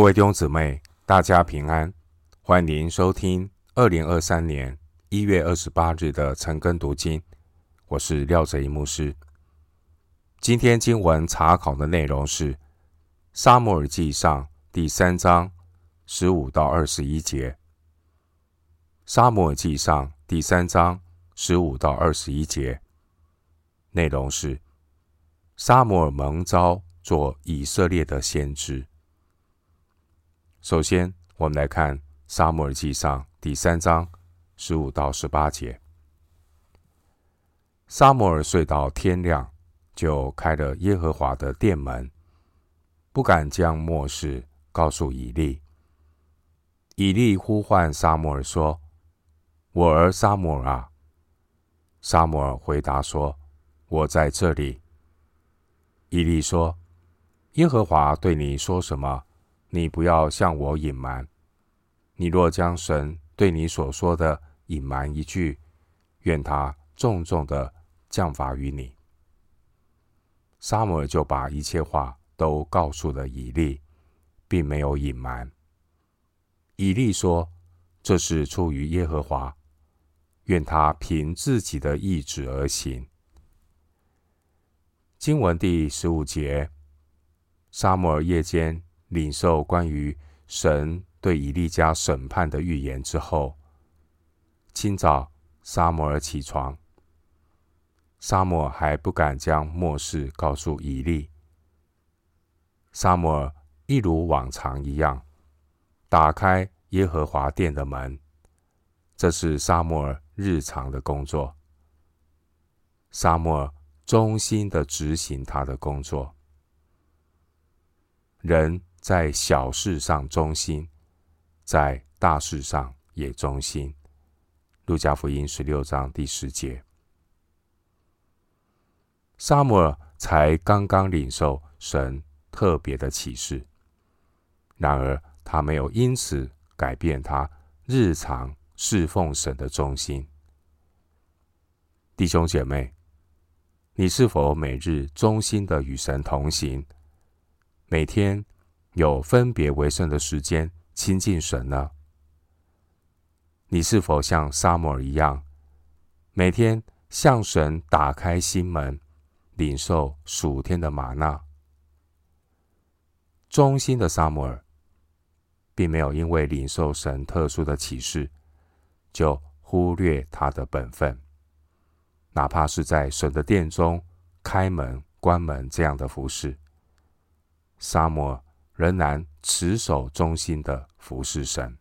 各位弟兄姊妹，大家平安，欢迎收听二零二三年一月二十八日的晨更读经。我是廖哲一牧师。今天经文查考的内容是《撒母耳记上》第三章十五到二十一节。《撒母耳记上》第三章十五到二十一节内容是撒母耳蒙召做以色列的先知。首先，我们来看《撒母耳记上》第三章十五到十八节。撒母耳睡到天亮，就开了耶和华的殿门，不敢将末事告诉以利。以利呼唤撒母耳说：“我儿撒母耳啊！”撒母尔回答说：“我在这里。”以利说：“耶和华对你说什么？”你不要向我隐瞒。你若将神对你所说的隐瞒一句，愿他重重的降罚于你。撒母耳就把一切话都告诉了以利，并没有隐瞒。以利说：“这是出于耶和华，愿他凭自己的意志而行。”经文第十五节，撒母耳夜间。领受关于神对以利家审判的预言之后，清早沙摩尔起床，撒母耳还不敢将末世告诉以利。撒母耳一如往常一样，打开耶和华殿的门，这是撒母耳日常的工作。撒母耳忠心的执行他的工作，人。在小事上忠心，在大事上也忠心。路加福音十六章第十节，撒母耳才刚刚领受神特别的启示，然而他没有因此改变他日常侍奉神的忠心。弟兄姐妹，你是否每日忠心的与神同行？每天？有分别为圣的时间亲近神呢？你是否像撒母耳一样，每天向神打开心门，领受属天的吗哪？忠心的撒母耳，并没有因为领受神特殊的启示，就忽略他的本分，哪怕是在神的殿中开门、关门这样的服事，撒母耳。仍然持守忠心的服侍神。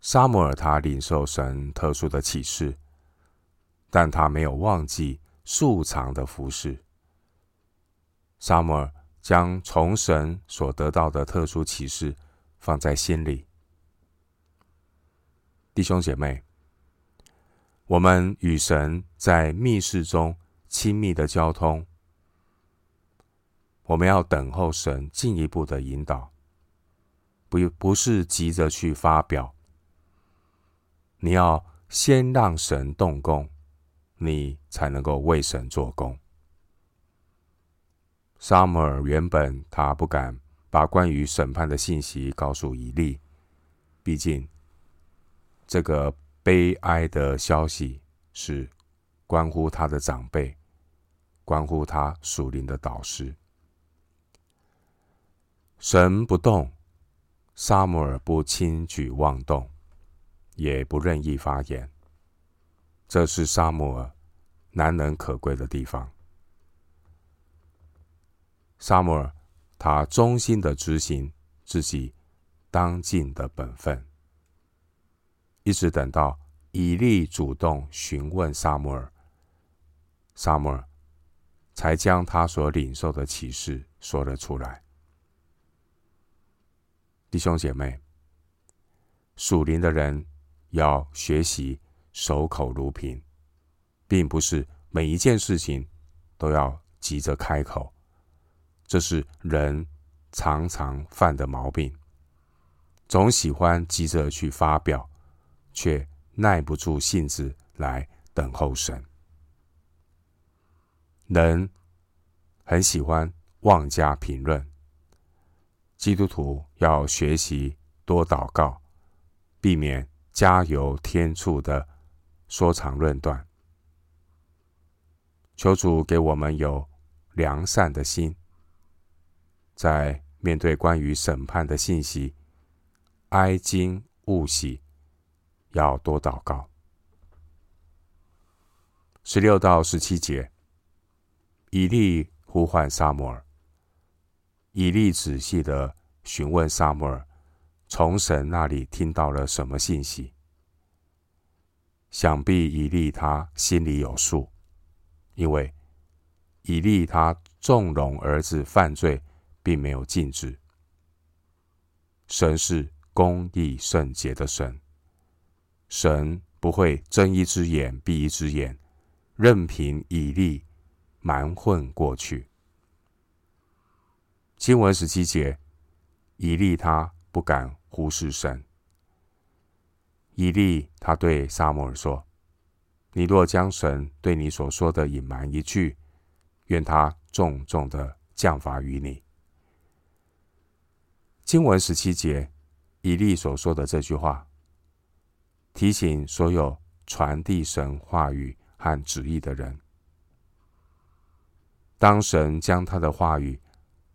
撒母耳他领受神特殊的启示，但他没有忘记素常的服侍。撒母耳将从神所得到的特殊启示放在心里。弟兄姐妹，我们与神在密室中亲密的交通。我们要等候神进一步的引导，不不是急着去发表。你要先让神动工，你才能够为神做工。撒母耳原本他不敢把关于审判的信息告诉以利，毕竟这个悲哀的消息是关乎他的长辈，关乎他属灵的导师。神不动，撒母耳不轻举妄动，也不任意发言。这是撒母耳难能可贵的地方。撒母耳他忠心的执行自己当尽的本分，一直等到以利主动询问撒母耳，撒母耳才将他所领受的启示说了出来。弟兄姐妹，属灵的人要学习守口如瓶，并不是每一件事情都要急着开口，这是人常常犯的毛病，总喜欢急着去发表，却耐不住性子来等候神。人很喜欢妄加评论。基督徒要学习多祷告，避免加油添醋的说长论短。求主给我们有良善的心，在面对关于审判的信息，哀矜勿喜，要多祷告。十六到十七节，以利呼唤撒母耳。以利仔细地询问撒母耳，从神那里听到了什么信息？想必以利他心里有数，因为以利他纵容儿子犯罪，并没有禁止。神是公义圣洁的神，神不会睁一只眼闭一只眼，任凭以利蛮混过去。经文十七节，以利他不敢忽视神。以利他对撒母耳说：“你若将神对你所说的隐瞒一句，愿他重重的降罚于你。”经文十七节，以利所说的这句话，提醒所有传递神话语和旨意的人：当神将他的话语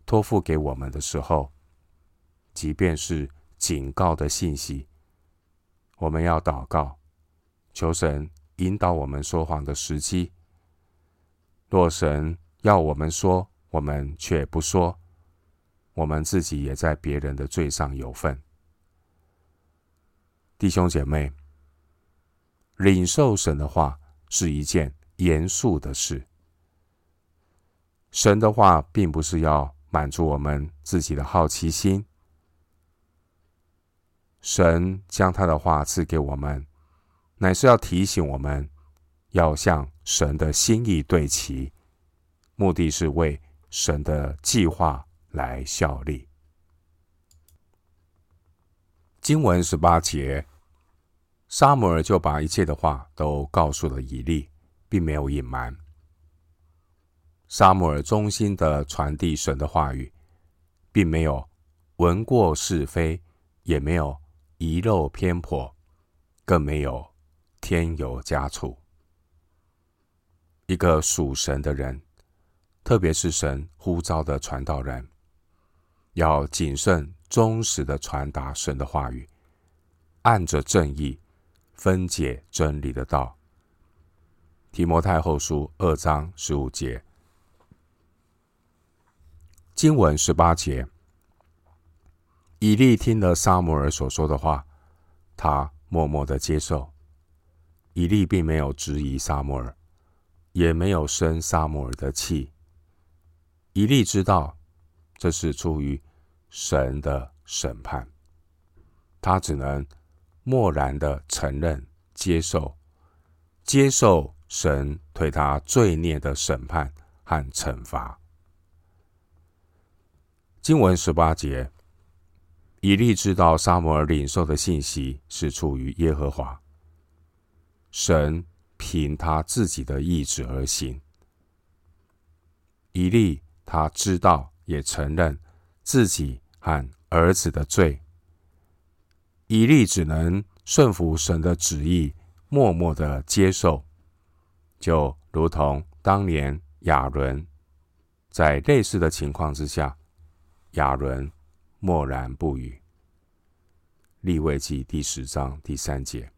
托付给我们的时候，即便是警告的信息，我们要祷告，求神引导我们说谎的时机。若神要我们说，我们却不说，我们自己也在别人的罪上有份。弟兄姐妹，领受神的话是一件严肃的事。神的话并不是要满足我们自己的好奇心。神将他的话赐给我们，乃是要提醒我们，要向神的心意对齐，目的是为神的计划来效力。经文十八节，撒母耳就把一切的话都告诉了以利，并没有隐瞒。撒母耳忠心的传递神的话语，并没有闻过是非，也没有遗漏偏颇，更没有添油加醋。一个属神的人，特别是神呼召的传道人，要谨慎忠实的传达神的话语，按着正义分解真理的道。提摩太后书二章十五节。经文十八节，以利听了撒母耳所说的话，他默默的接受。以利并没有质疑撒母耳，也没有生撒母耳的气。以利知道这是出于神的审判，他只能默然的承认、接受，接受神对他罪孽的审判和惩罚。经文十八节，以利知道撒母耳领受的信息是出于耶和华，神凭他自己的意志而行。以利他知道也承认自己和儿子的罪，以利只能顺服神的旨意，默默的接受，就如同当年亚伦在类似的情况之下。亚伦默然不语。利未记第十章第三节，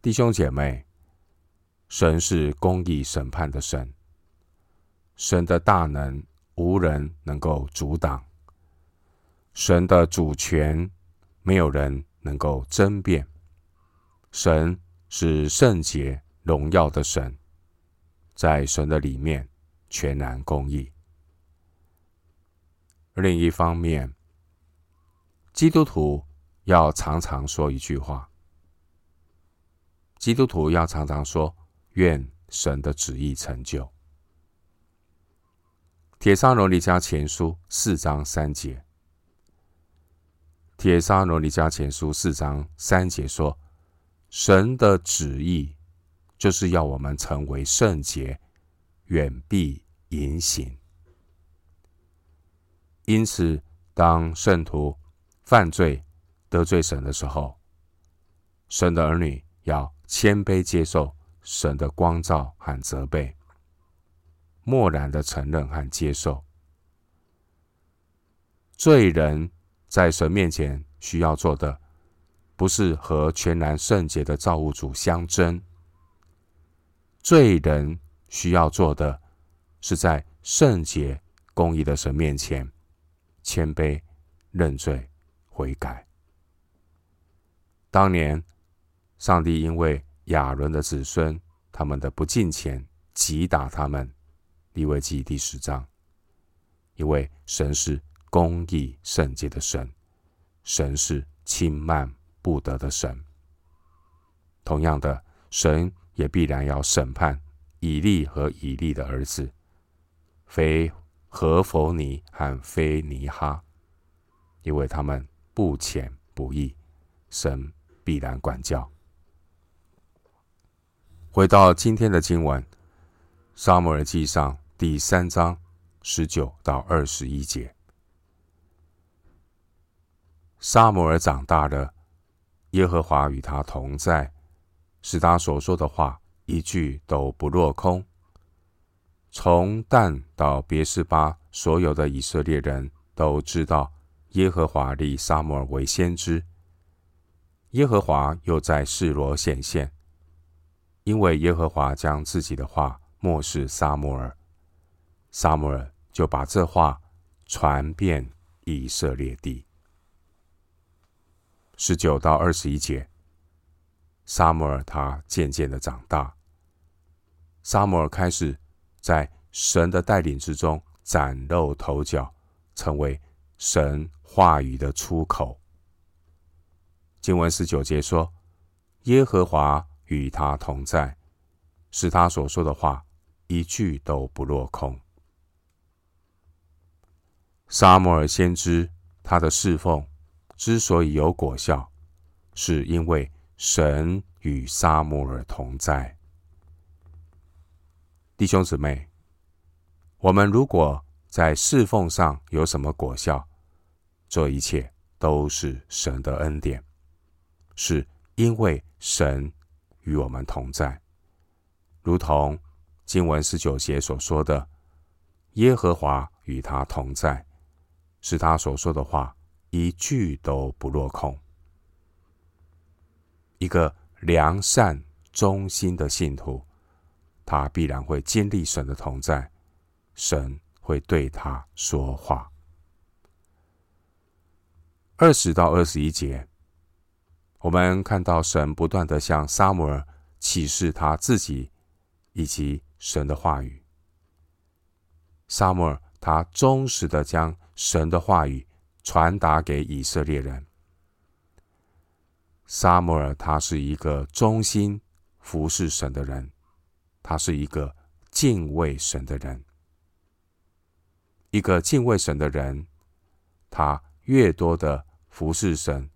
弟兄姐妹，神是公义审判的神，神的大能无人能够阻挡，神的主权没有人能够争辩，神是圣洁荣耀的神，在神的里面全然公义。另一方面，基督徒要常常说一句话：基督徒要常常说“愿神的旨意成就”。帖撒罗尼迦前书四章三节，帖撒罗尼迦前书四章三节说：“神的旨意就是要我们成为圣洁，远避淫行。”因此，当圣徒犯罪得罪神的时候，神的儿女要谦卑接受神的光照和责备，默然的承认和接受。罪人在神面前需要做的，不是和全然圣洁的造物主相争。罪人需要做的，是在圣洁公义的神面前谦卑认罪悔改。当年，上帝因为亚伦的子孙他们的不敬虔，击打他们。利未记第十章，因为神是公义圣洁的神，神是轻慢不得的神。同样的，神也必然要审判以利和以利的儿子，非何弗尼和非尼哈，因为他们不浅不义，神必然管教。回到今天的经文，《撒母耳记上》第三章十九到二十一节。撒母耳长大了，耶和华与他同在，使他所说的话一句都不落空。从但到别是巴，所有的以色列人都知道耶和华立撒母耳为先知。耶和华又在示罗显现。因为耶和华将自己的话默示撒母耳，撒母耳就把这话传遍以色列地。十九到二十一节，撒母耳他渐渐的长大，撒母耳开始在神的带领之中崭露头角，成为神话语的出口。经文十九节说：“耶和华。”与他同在，使他所说的话一句都不落空。撒母耳先知他的侍奉之所以有果效，是因为神与撒母耳同在。弟兄姊妹，我们如果在侍奉上有什么果效，这一切都是神的恩典，是因为神。与我们同在，如同经文十九节所说的：“耶和华与他同在，是他所说的话一句都不落空。”一个良善忠心的信徒，他必然会经历神的同在，神会对他说话。二十到二十一节。我们看到神不断的向撒母耳启示他自己以及神的话语。撒母耳他忠实的将神的话语传达给以色列人。撒母耳他是一个忠心服侍神的人，他是一个敬畏神的人。一个敬畏神的人，他越多的服侍神。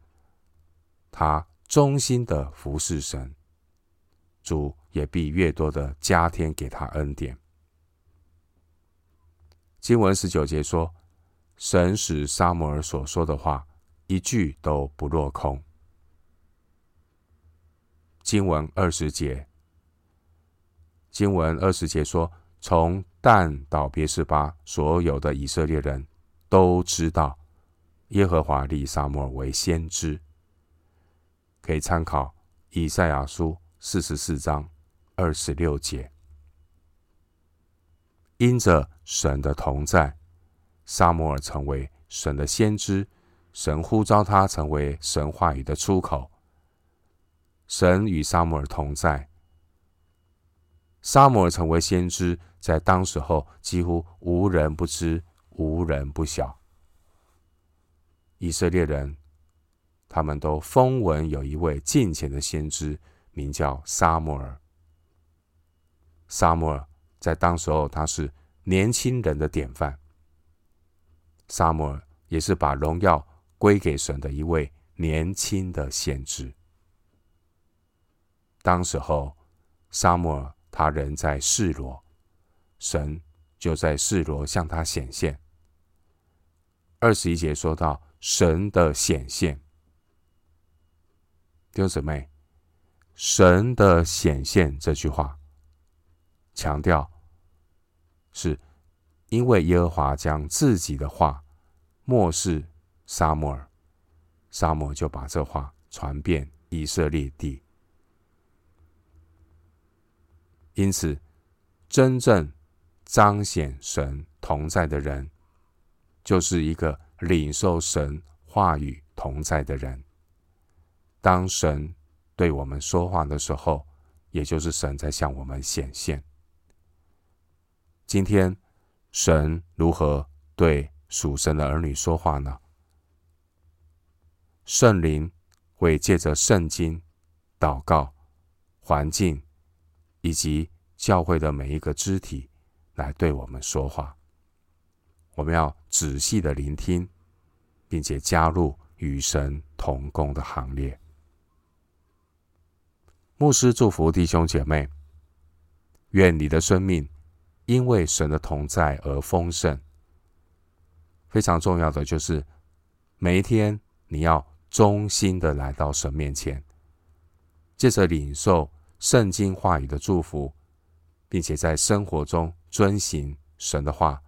他忠心的服侍神，主也必越多的加添给他恩典。经文十九节说：“神使撒母耳所说的话一句都不落空。”经文二十节，经文二十节说：“从但到别是巴，所有的以色列人都知道耶和华立撒母耳为先知。”可以参考以赛亚书四十四章二十六节。因着神的同在，撒母耳成为神的先知，神呼召他成为神话语的出口。神与撒母耳同在，撒母耳成为先知，在当时候几乎无人不知，无人不晓。以色列人。他们都风闻有一位敬虔的先知，名叫撒母耳。撒母耳在当时候，他是年轻人的典范。撒母耳也是把荣耀归给神的一位年轻的先知。当时候，撒母耳他人在示罗，神就在示罗向他显现。二十一节说到神的显现，弟兄姊妹，神的显现这句话强调是因为耶和华将自己的话默示撒母耳，撒母就把这话传遍以色列地。因此，真正彰显神同在的人，就是一个领受神话语同在的人。当神对我们说话的时候，也就是神在向我们显现。今天，神如何对属神的儿女说话呢？圣灵会借着圣经、祷告、环境。以及教会的每一个肢体来对我们说话，我们要仔细的聆听，并且加入与神同工的行列。牧师祝福弟兄姐妹，愿你的生命因为神的同在而丰盛。非常重要的就是每一天你要忠心的来到神面前，借着领受。圣经话语的祝福，并且在生活中遵行神的话，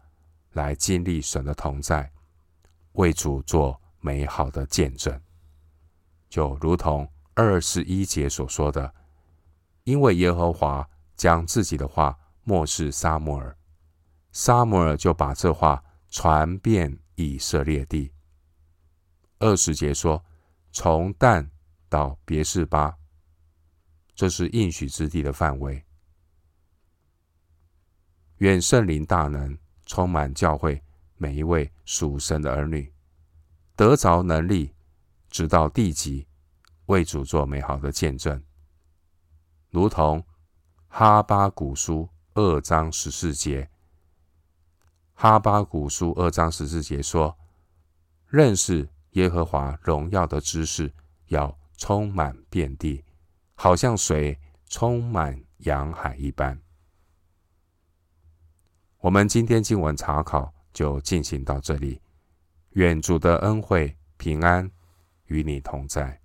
来经历神的同在，为主做美好的见证。就如同二十一节所说的，因为耶和华将自己的话默示撒母耳，撒母耳就把这话传遍以色列地。二十节说，从但到别是巴。这是应许之地的范围。愿圣灵大能充满教会每一位属神的儿女，得着能力，直到地极，为主做美好的见证。如同哈巴谷书二章十四节，哈巴谷书二章十四节说：“认识耶和华荣耀的知识，要充满遍地。”好像水充满洋海一般。我们今天经文查考就进行到这里。愿主的恩惠平安与你同在。